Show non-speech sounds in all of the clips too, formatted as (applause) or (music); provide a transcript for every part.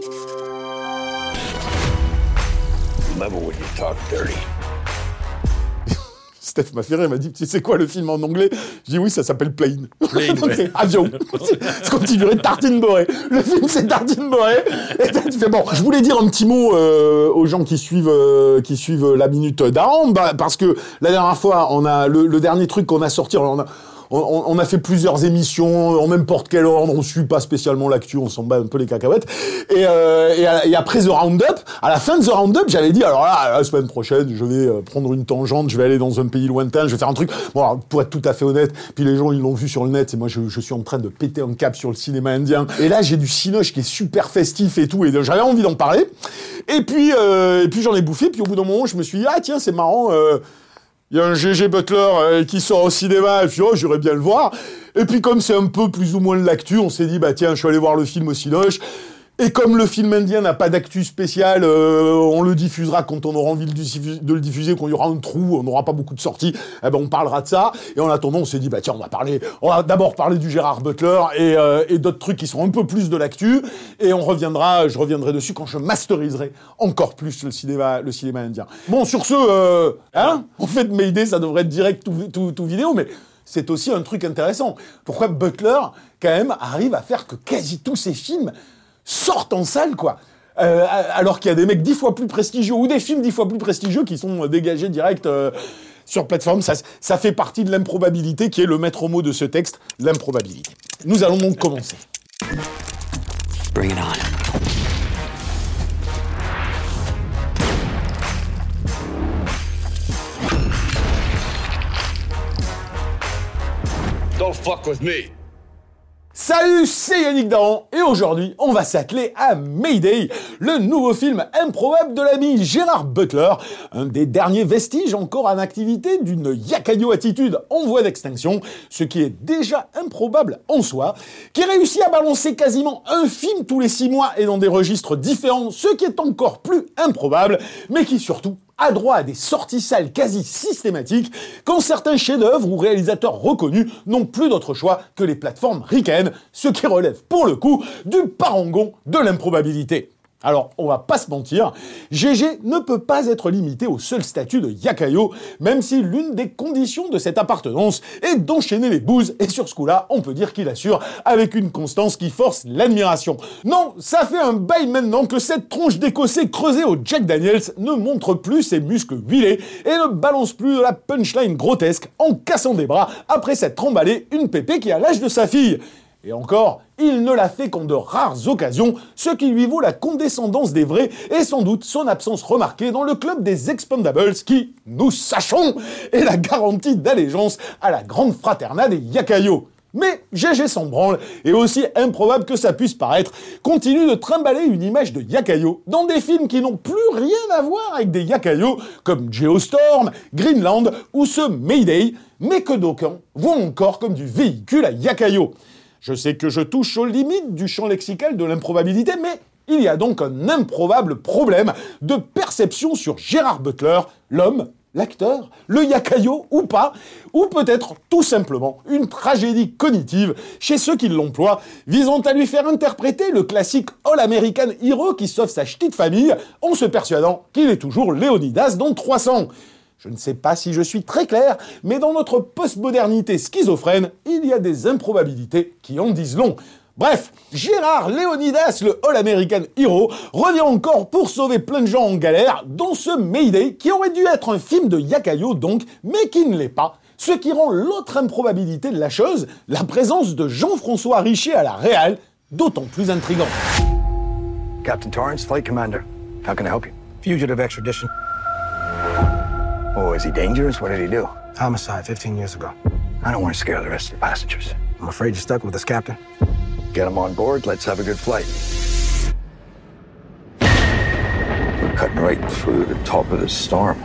(laughs) Steph m'a fait rire, il m'a dit Tu sais quoi le film en anglais? Je dis Oui, ça s'appelle Plane. Plane, (laughs) ouais. avion. (laughs) c'est comme tu dirais Tartine Boré. Le film, c'est Tartine Boré. Et tu fais Bon, je voulais dire un petit mot euh, aux gens qui suivent, euh, qui suivent la minute d'Aaron, bah, parce que la dernière fois, on a le, le dernier truc qu'on a sorti, on a. On, on a fait plusieurs émissions en n'importe quel ordre, on suit pas spécialement l'actu, on s'en bat un peu les cacahuètes. Et, euh, et, à- et après The Roundup, à la fin de The Roundup, j'avais dit alors là, la semaine prochaine, je vais euh, prendre une tangente, je vais aller dans un pays lointain, je vais faire un truc. Bon, alors, pour être tout à fait honnête, puis les gens ils l'ont vu sur le net, et moi je, je suis en train de péter un cap sur le cinéma indien. Et là, j'ai du cinoche qui est super festif et tout, et j'avais envie d'en parler. Et puis, euh, et puis j'en ai bouffé, puis au bout d'un moment, je me suis dit ah tiens, c'est marrant. euh, il y a un GG Butler euh, qui sort au cinéma, et puis oh, j'irais bien le voir. Et puis comme c'est un peu plus ou moins de l'actu, on s'est dit, bah tiens, je suis allé voir le film au Cinoche. Et comme le film indien n'a pas d'actu spécial, euh, on le diffusera quand on aura envie de, le diffuser, quand il y aura un trou, on n'aura pas beaucoup de sorties, eh ben on parlera de ça. Et en attendant, on s'est dit, bah tiens, on va parler, on va d'abord parler du Gérard Butler et, euh, d'autres trucs qui sont un peu plus de l'actu. Et on reviendra, je reviendrai dessus quand je masteriserai encore plus le cinéma, indien. Bon, sur ce, euh, hein, en fait, Mayday, ça devrait être direct tout, tout vidéo, mais c'est aussi un truc intéressant. Pourquoi Butler, quand même, arrive à faire que quasi tous ses films sortent en salle, quoi. Euh, alors qu'il y a des mecs dix fois plus prestigieux ou des films dix fois plus prestigieux qui sont euh, dégagés direct euh, sur plateforme. Ça, ça fait partie de l'improbabilité qui est le maître mot de ce texte, l'improbabilité. Nous allons donc commencer. Bring it on. Don't fuck with me. Salut, c'est Yannick Dahan et aujourd'hui on va s'atteler à Mayday, le nouveau film improbable de l'ami Gérard Butler, un des derniers vestiges encore en activité d'une yakayo attitude en voie d'extinction, ce qui est déjà improbable en soi, qui réussit à balancer quasiment un film tous les six mois et dans des registres différents, ce qui est encore plus improbable, mais qui surtout a droit à des sorties salles quasi systématiques quand certains chefs-d'œuvre ou réalisateurs reconnus n'ont plus d'autre choix que les plateformes ricaines, ce qui relève pour le coup du parangon de l'improbabilité. Alors, on va pas se mentir, GG ne peut pas être limité au seul statut de Yakayo, même si l'une des conditions de cette appartenance est d'enchaîner les bouses, et sur ce coup-là, on peut dire qu'il assure avec une constance qui force l'admiration. Non, ça fait un bail maintenant que cette tronche d'écossais creusée au Jack Daniels ne montre plus ses muscles huilés et ne balance plus de la punchline grotesque en cassant des bras après s'être emballé une pépé qui a l'âge de sa fille. Et encore, il ne l'a fait qu'en de rares occasions, ce qui lui vaut la condescendance des vrais et sans doute son absence remarquée dans le club des Expendables qui, nous sachons, est la garantie d'allégeance à la grande fraternade des Yakayo. Mais GG s'en branle, et aussi improbable que ça puisse paraître, continue de trimballer une image de Yakayo dans des films qui n'ont plus rien à voir avec des Yakayo, comme Geostorm, Greenland ou ce Mayday, mais que d'aucuns voient encore comme du véhicule à Yakayo. Je sais que je touche aux limites du champ lexical de l'improbabilité, mais il y a donc un improbable problème de perception sur Gérard Butler, l'homme, l'acteur, le yakayo ou pas, ou peut-être tout simplement une tragédie cognitive chez ceux qui l'emploient, visant à lui faire interpréter le classique All-American Hero qui sauve sa petite famille en se persuadant qu'il est toujours Léonidas dans 300. Je ne sais pas si je suis très clair, mais dans notre postmodernité schizophrène, il y a des improbabilités qui en disent long. Bref, Gérard Léonidas, le All-American Hero, revient encore pour sauver plein de gens en galère dans ce Mayday qui aurait dû être un film de Yakayo donc, mais qui ne l'est pas. Ce qui rend l'autre improbabilité de la chose, la présence de Jean-François Richer à la réal, d'autant plus intrigante. Captain Torrance, Flight Commander. How can I help you? Fugitive extradition. Oh, is he dangerous? What did he do? Homicide 15 years ago. I don't want to scare the rest of the passengers. I'm afraid you're stuck with us, Captain. Get him on board. Let's have a good flight. We're cutting right through the top of the storm.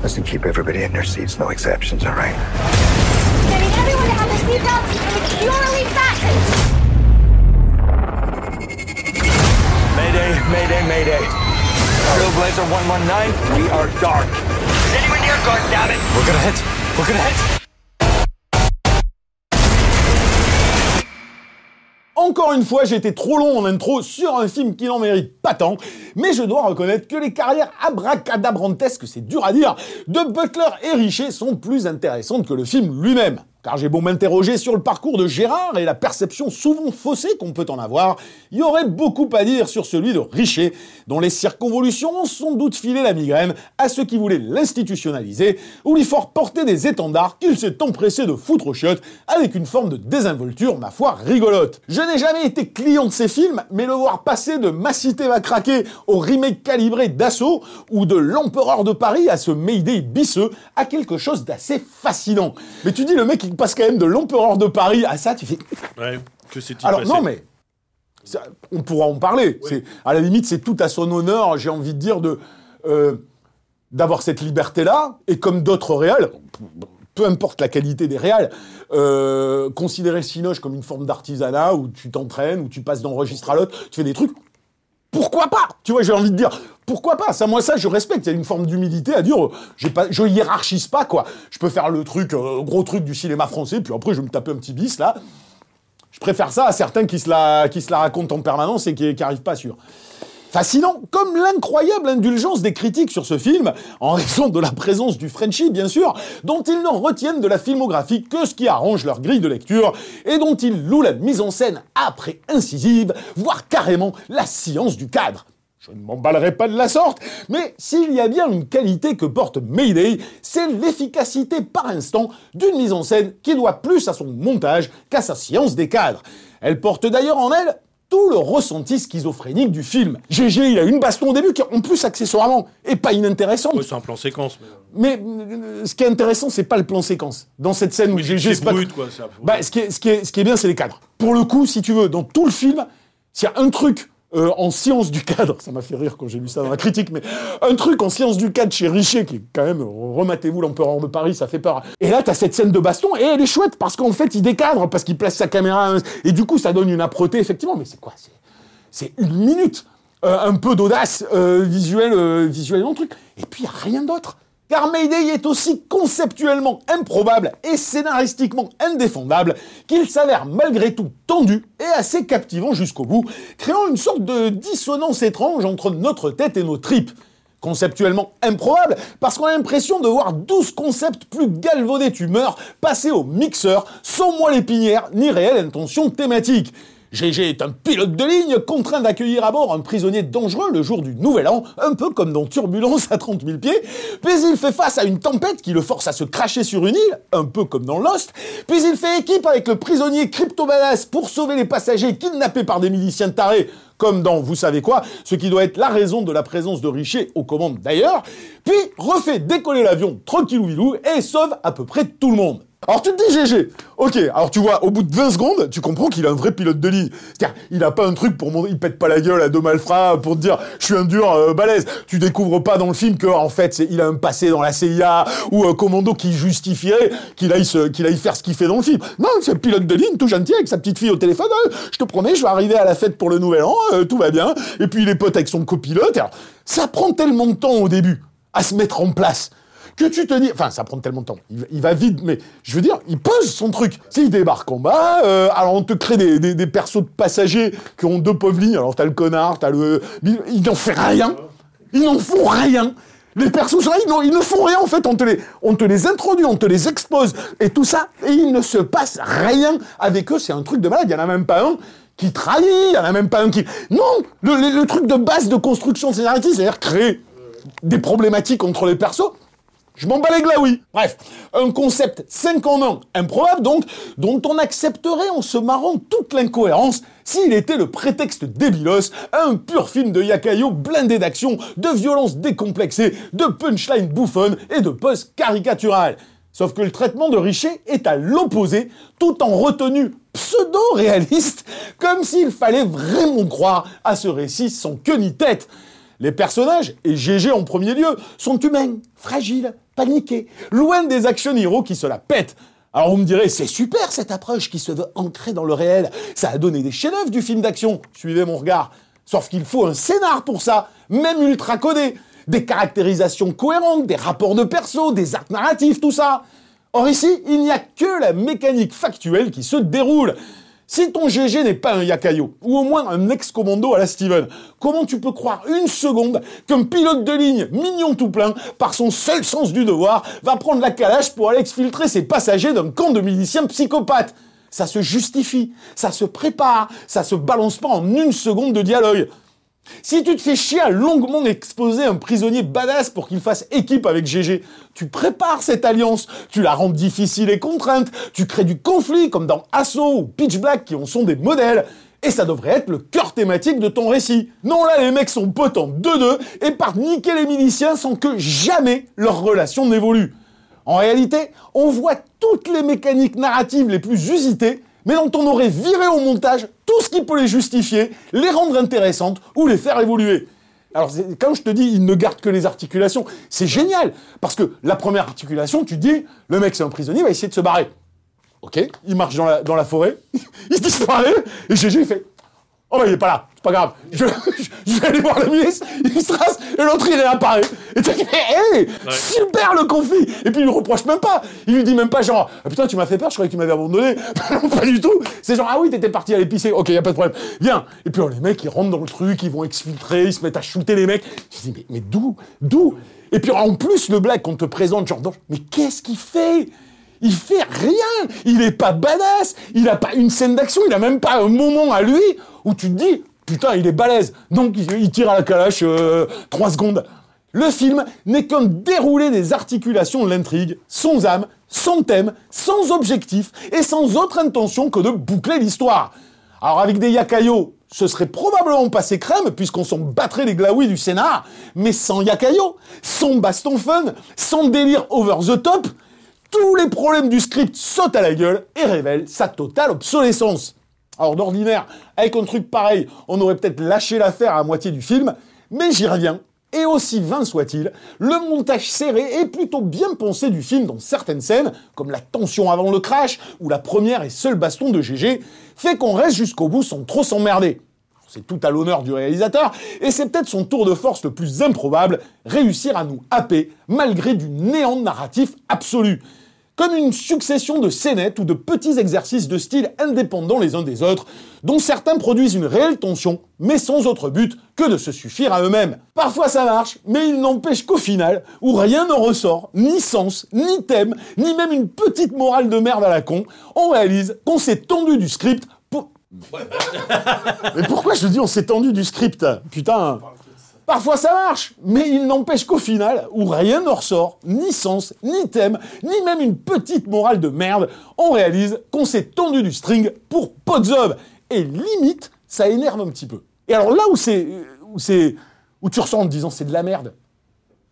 Listen, keep everybody in their seats, no exceptions, all right? I need everyone to have their seatbelts securely Trailblazer 119, we are dark. Anyone near guard, damn it! We're gonna hit. We're gonna hit. Encore une fois, j'ai été trop long en intro sur un film qui n'en mérite pas tant, mais je dois reconnaître que les carrières abracadabrantesques, c'est dur à dire, de Butler et Richer sont plus intéressantes que le film lui-même. Car j'ai beau m'interroger sur le parcours de Gérard et la perception souvent faussée qu'on peut en avoir, il y aurait beaucoup à dire sur celui de Richer, dont les circonvolutions ont sans doute filé la migraine à ceux qui voulaient l'institutionnaliser ou lui faire porter des étendards qu'il s'est empressé de foutre aux chiottes avec une forme de désinvolture, ma foi, rigolote. Je n'ai jamais été client de ces films, mais le voir passer de Ma cité va craquer au remake calibré d'Assaut ou de L'Empereur de Paris à ce Mayday bisseux a quelque chose d'assez fascinant. Mais tu dis le mec passe quand même de l'Empereur de Paris à ça, tu fais... Ouais, que c'est Alors non mais ça, on pourra en parler. C'est à la limite c'est tout à son honneur. J'ai envie de dire de euh, d'avoir cette liberté là et comme d'autres réals, peu importe la qualité des réals, euh, considérer le cinoche comme une forme d'artisanat où tu t'entraînes, où tu passes d'un registre à l'autre, tu fais des trucs. Pourquoi pas Tu vois, j'ai envie de dire, pourquoi pas Ça, moi, ça, je respecte. Il y a une forme d'humilité à dire, euh, je hiérarchise pas, quoi. Je peux faire le truc, euh, gros truc du cinéma français, puis après, je vais me taper un petit bis, là. Je préfère ça à certains qui se la, qui se la racontent en permanence et qui, qui arrivent pas sûr. Fascinant, comme l'incroyable indulgence des critiques sur ce film, en raison de la présence du Frenchie, bien sûr, dont ils ne retiennent de la filmographie que ce qui arrange leur grille de lecture, et dont ils louent la mise en scène après incisive, voire carrément la science du cadre. Je ne m'emballerai pas de la sorte, mais s'il y a bien une qualité que porte Mayday, c'est l'efficacité par instant d'une mise en scène qui doit plus à son montage qu'à sa science des cadres. Elle porte d'ailleurs en elle tout le ressenti schizophrénique du film. GG, il a une baston au début qui, en plus, accessoirement, est pas inintéressante. Ouais, c'est un plan séquence. Mais... Mais euh, ce qui est intéressant, c'est pas le plan séquence. Dans cette scène où GG se bat- brut, quoi, ça. Bah, ce qui, est, ce, qui est, ce qui est bien, c'est les cadres. Pour le coup, si tu veux, dans tout le film, s'il y a un truc euh, en science du cadre, ça m'a fait rire quand j'ai lu ça dans la critique, mais un truc en science du cadre chez Richer, qui est quand même, rematez-vous l'empereur de Paris, ça fait peur. Et là, t'as cette scène de baston, et elle est chouette, parce qu'en fait, il décadre, parce qu'il place sa caméra, et du coup, ça donne une âpreté, effectivement, mais c'est quoi? C'est- une minute euh, un peu d'audace euh, visuelle, visuelle dans truc. Et puis, y a rien d'autre. Car Mayday est aussi conceptuellement improbable et scénaristiquement indéfendable qu'il s'avère malgré tout tendu et assez captivant jusqu'au bout, créant une sorte de dissonance étrange entre notre tête et nos tripes. Conceptuellement improbable, parce qu'on a l'impression de voir 12 concepts plus galvaudés d'humeur passer au mixeur sans moelle épinière ni réelle intention thématique. GG est un pilote de ligne contraint d'accueillir à bord un prisonnier dangereux le jour du Nouvel An, un peu comme dans Turbulence à 30 000 pieds, puis il fait face à une tempête qui le force à se cracher sur une île, un peu comme dans Lost, puis il fait équipe avec le prisonnier crypto-badass pour sauver les passagers kidnappés par des miliciens tarés, comme dans vous savez quoi, ce qui doit être la raison de la présence de Richer aux commandes d'ailleurs, puis refait décoller l'avion tranquillou vilou et sauve à peu près tout le monde. Alors tu te dis GG, ok, alors tu vois, au bout de 20 secondes, tu comprends qu'il a un vrai pilote de ligne. C'est-à-dire, il a pas un truc pour montrer, il pète pas la gueule à deux malfrats pour te dire, je suis un dur euh, balèze. Tu découvres pas dans le film que, en fait, il a un passé dans la CIA ou un commando qui justifierait qu'il aille, qu'il aille faire ce qu'il fait dans le film. Non, c'est un pilote de ligne tout gentil avec sa petite fille au téléphone. Euh, je te promets, je vais arriver à la fête pour le nouvel an, euh, tout va bien. Et puis il est pote avec son copilote. Ça prend tellement de temps au début à se mettre en place que tu te dis, enfin ça prend tellement de temps, il, va vite, mais je veux dire, il pose son truc. S'il débarque en bas, euh, alors on te crée des, des, persos de passagers qui ont deux pauvres lignes, alors t'as le connard, t'as le... Il n'en fait rien, ils n'en font rien. Les persos, sont là, ils, ils ne font rien en fait, on te, les, on te les introduit, on te les expose, et tout ça, et il ne se passe rien avec eux, c'est un truc de malade, il n'y en a même pas un qui trahit, il n'y en a même pas un qui... Non, le, le- le truc de base de construction scénaristique, c'est-à-dire créer des problématiques entre les persos, je m'en bats les glaouis. Bref, un concept 5 en 1, improbable donc, dont on accepterait en se marrant toute l'incohérence s'il était le prétexte débilos un pur film de Yakayo blindé d'action, de violence décomplexée, de punchline bouffonne et de pose caricaturale. Sauf que le traitement de Richer est à l'opposé, tout en retenue pseudo-réaliste, comme s'il fallait vraiment croire à ce récit sans queue ni tête. Les personnages, et GG en premier lieu, sont humains, fragiles, paniqués, loin des action heroes qui se la pètent. Alors vous me direz, c'est super cette approche qui se veut ancrer dans le réel. Ça a donné des chefs-d'œuvre du film d'action. Suivez mon regard. Sauf qu'il faut un scénar pour ça, même ultra codé des caractérisations cohérentes, des rapports de perso, des arcs narratifs, tout ça. Or ici, il n'y a que la mécanique factuelle qui se déroule. Si ton GG n'est pas un Yakayo, ou au moins un ex-commando à la Steven, comment tu peux croire une seconde qu'un pilote de ligne, mignon tout plein, par son seul sens du devoir, va prendre la calèche pour aller exfiltrer ses passagers d'un camp de miliciens psychopathes? Ça se justifie, ça se prépare, ça se balance pas en une seconde de dialogue. Si tu te fais chier à longuement exposer un prisonnier badass pour qu'il fasse équipe avec GG, tu prépares cette alliance, tu la rends difficile et contrainte, tu crées du conflit comme dans Assault ou Pitch Black qui en sont des modèles, et ça devrait être le cœur thématique de ton récit. Non, là, les mecs sont potes en 2-2 et partent niquer les miliciens sans que jamais leur relation n'évolue. En réalité, on voit toutes les mécaniques narratives les plus usitées mais dont on aurait viré au montage tout ce qui peut les justifier, les rendre intéressantes ou les faire évoluer. Alors, quand je te dis, il ne garde que les articulations, c'est génial. Parce que la première articulation, tu dis, le mec, c'est un prisonnier, il va essayer de se barrer. Ok, il marche dans la, forêt, (laughs) il disparaît, et GG fait, Oh, bah, il est pas là, pas grave. Je, je, vais aller voir la milice, il se trace, et l'autre, il réapparaît. Et tu dis, hé, super le conflit Et puis, il lui reproche même pas. Il lui dit même pas, genre, ah, putain, tu m'as fait peur, je croyais qu'il m'avait abandonné. (laughs) non, pas du tout. C'est genre, ah oui, t'étais parti à l'épicer. Ok, y a pas de problème. Viens. Et puis, oh, les mecs, ils rentrent dans le truc, ils vont exfiltrer, ils se mettent à shooter les mecs. Je dis, mais, mais d'où? D'où Et puis, en plus, le black qu'on te présente, genre, mais qu'est-ce qu'il fait? Il fait rien. Il est pas badass. Il a pas une scène d'action. Il a même pas un moment à lui où tu te dis, putain, il est balèze. Donc, il, tire à la calache euh, trois secondes. Le film n'est qu'un déroulé des articulations de l'intrigue, sans âme, sans thème, sans objectif et sans autre intention que de boucler l'histoire. Alors avec des Yakayo, ce serait probablement passé crème puisqu'on s'en battrait les glaouis du scénar, mais sans Yakayo, sans baston fun, sans délire over the top, tous les problèmes du script sautent à la gueule et révèlent sa totale obsolescence. Alors d'ordinaire, avec un truc pareil, on aurait peut-être lâché l'affaire à moitié du film, mais j'y reviens. Et aussi vain soit-il, le montage serré est plutôt bien pensé du film dans certaines scènes, comme la tension avant le crash ou la première et seule baston de GG, fait qu'on reste jusqu'au bout sans trop s'emmerder. C'est tout à l'honneur du réalisateur, et c'est peut-être son tour de force le plus improbable, réussir à nous happer malgré du néant narratif absolu comme une succession de scénettes ou de petits exercices de style indépendants les uns des autres, dont certains produisent une réelle tension, mais sans autre but que de se suffire à eux-mêmes. Parfois ça marche, mais il n'empêche qu'au final, où rien ne ressort, ni sens, ni thème, ni même une petite morale de merde à la con, on réalise qu'on s'est tendu du script pour... (laughs) mais pourquoi je dis on s'est tendu du script? Putain Parfois ça marche, mais il n'empêche qu'au final, où rien ne ressort, ni sens, ni thème, ni même une petite morale de merde, on réalise qu'on s'est tendu du string pour Podzob. Et limite, ça énerve un petit peu. Et alors là où c'est, où c'est, où tu ressens en te disant c'est de la merde,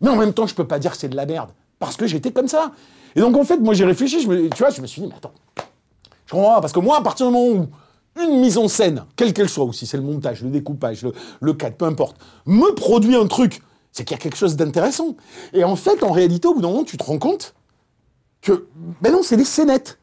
mais en même temps je peux pas dire c'est de la merde, parce que j'étais comme ça. Et donc en fait, moi j'ai réfléchi, je me, tu vois, je me suis dit, mais attends, je comprends pas, parce que moi, à partir du moment où une mise en scène, quelle qu'elle soit, aussi c'est le montage, le découpage, le, le cadre, peu importe, me produit un truc, c'est qu'il y a quelque chose d'intéressant. Et en fait, en réalité, au bout d'un moment, tu te rends compte que, ben non, c'est des scénettes,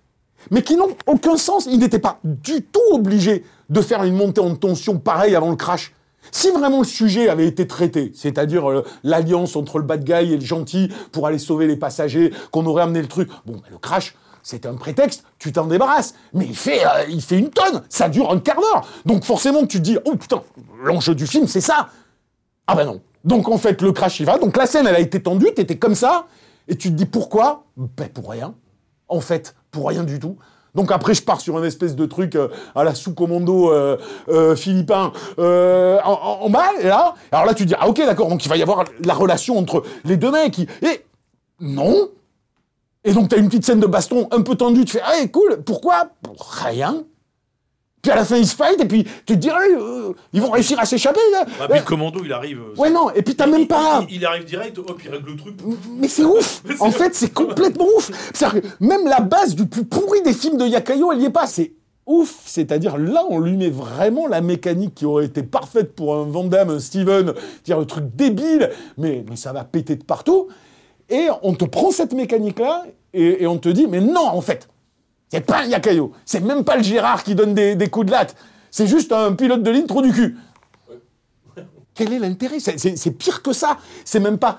mais qui n'ont aucun sens. Ils n'étaient pas du tout obligés de faire une montée en tension pareille avant le crash. Si vraiment le sujet avait été traité, c'est-à-dire euh, l'alliance entre le bad guy et le gentil pour aller sauver les passagers, qu'on aurait amené le truc, bon, ben le crash, c'est un prétexte, tu t'en débarrasses. Mais il fait, euh, il fait une tonne, ça dure un quart d'heure. Donc forcément, tu te dis, oh putain, l'enjeu du film, c'est ça. Ah ben non. Donc en fait, le crash, il va. Donc la scène, elle a été tendue, t'étais comme ça. Et tu te dis, pourquoi? Ben pour rien. En fait, pour rien du tout. Donc après, je pars sur un espèce de truc euh, à la sous-commando euh, philippin en, bas, et là. Alors là, tu te dis, ah ok, d'accord, donc il va y avoir la relation entre les deux mecs. Et non, et donc, tu as une petite scène de baston un peu tendue, tu fais, ah, cool, pourquoi? Rien. Puis à la fin, ils se fight, et puis tu te dis, ah, euh, ils vont réussir à s'échapper. là. Ah, puis le commando, il arrive. euh, Ouais, non, et puis t'as il- même pas. Il, il arrive direct, hop, il règle le truc. Mais c'est ouf (laughs) En fait, c'est complètement ouf C'est-à-dire que même la base du plus pourri des films de Yakayo, elle y est pas. C'est ouf C'est-à-dire, là, on lui met vraiment la mécanique qui aurait été parfaite pour un Van Damme, un Steven, dire le truc débile, mais, mais ça va péter de partout. Et on te prend cette mécanique-là, et, on te dit, mais non, en fait c'est pas un Yakayo. C'est même pas le Gérard qui donne des, coups de latte. C'est juste un pilote de ligne trop du cul. Quel est l'intérêt? C'est- pire que ça. C'est même pas.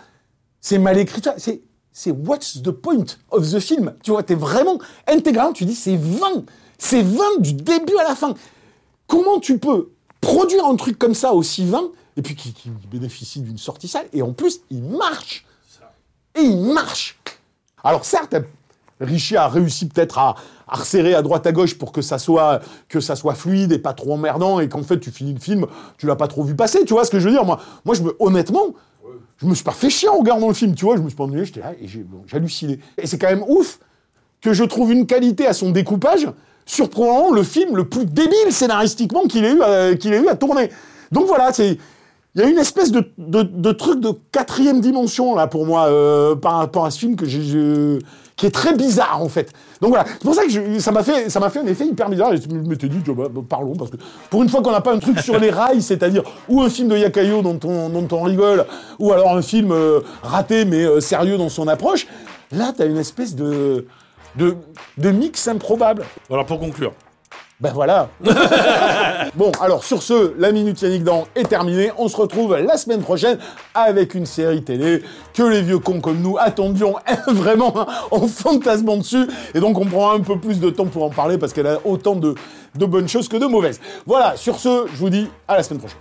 C'est mal écrit. C'est. C'est what's the point of the film? Tu vois, t'es vraiment intégrant. Tu dis c'est 20. C'est 20 du début à la fin. Comment tu peux produire un truc comme ça aussi 20 et puis qui, qui bénéficie d'une sortie sale et en plus il marche et il marche. Alors certes, Richie a réussi peut-être à, resserrer à droite à gauche pour que ça soit fluide et pas trop emmerdant et qu'en fait tu finis le film, tu l'as pas trop vu passer, tu vois ce que je veux dire? Moi Moi je me honnêtement, je me suis pas fait chier en regardant le film, tu vois, je me suis pas ennuyé, j'étais là et j'ai bon. Et c'est quand même ouf que je trouve une qualité à son découpage surprenant le film le plus débile scénaristiquement qu'il ait eu qu'il ait eu à tourner. Donc voilà, c'est il y a une espèce de, truc de quatrième dimension là pour moi euh, par rapport à ce film que j'ai je- qui est très bizarre en fait. Donc voilà, c'est pour ça que je- ça m'a fait un effet hyper bizarre. Je m'étais dit vois, bah, parlons parce que pour une fois qu'on n'a pas un truc sur les rails, c'est-à-dire ou un film de Yakayo dont on dont on rigole, ou alors un film euh, raté mais euh, sérieux dans son approche. Là, t'as une espèce de de de mix improbable. Alors pour conclure, Ben voilà. (laughs) bon, alors sur ce, la Minute Yannick Dan est terminée. On se retrouve la semaine prochaine avec une série télé que les vieux cons comme nous attendions (laughs) vraiment en fantasmant dessus. Et donc on prend un peu plus de temps pour en parler parce qu'elle a autant de, de bonnes choses que de mauvaises. Voilà, sur ce, je vous dis à la semaine prochaine.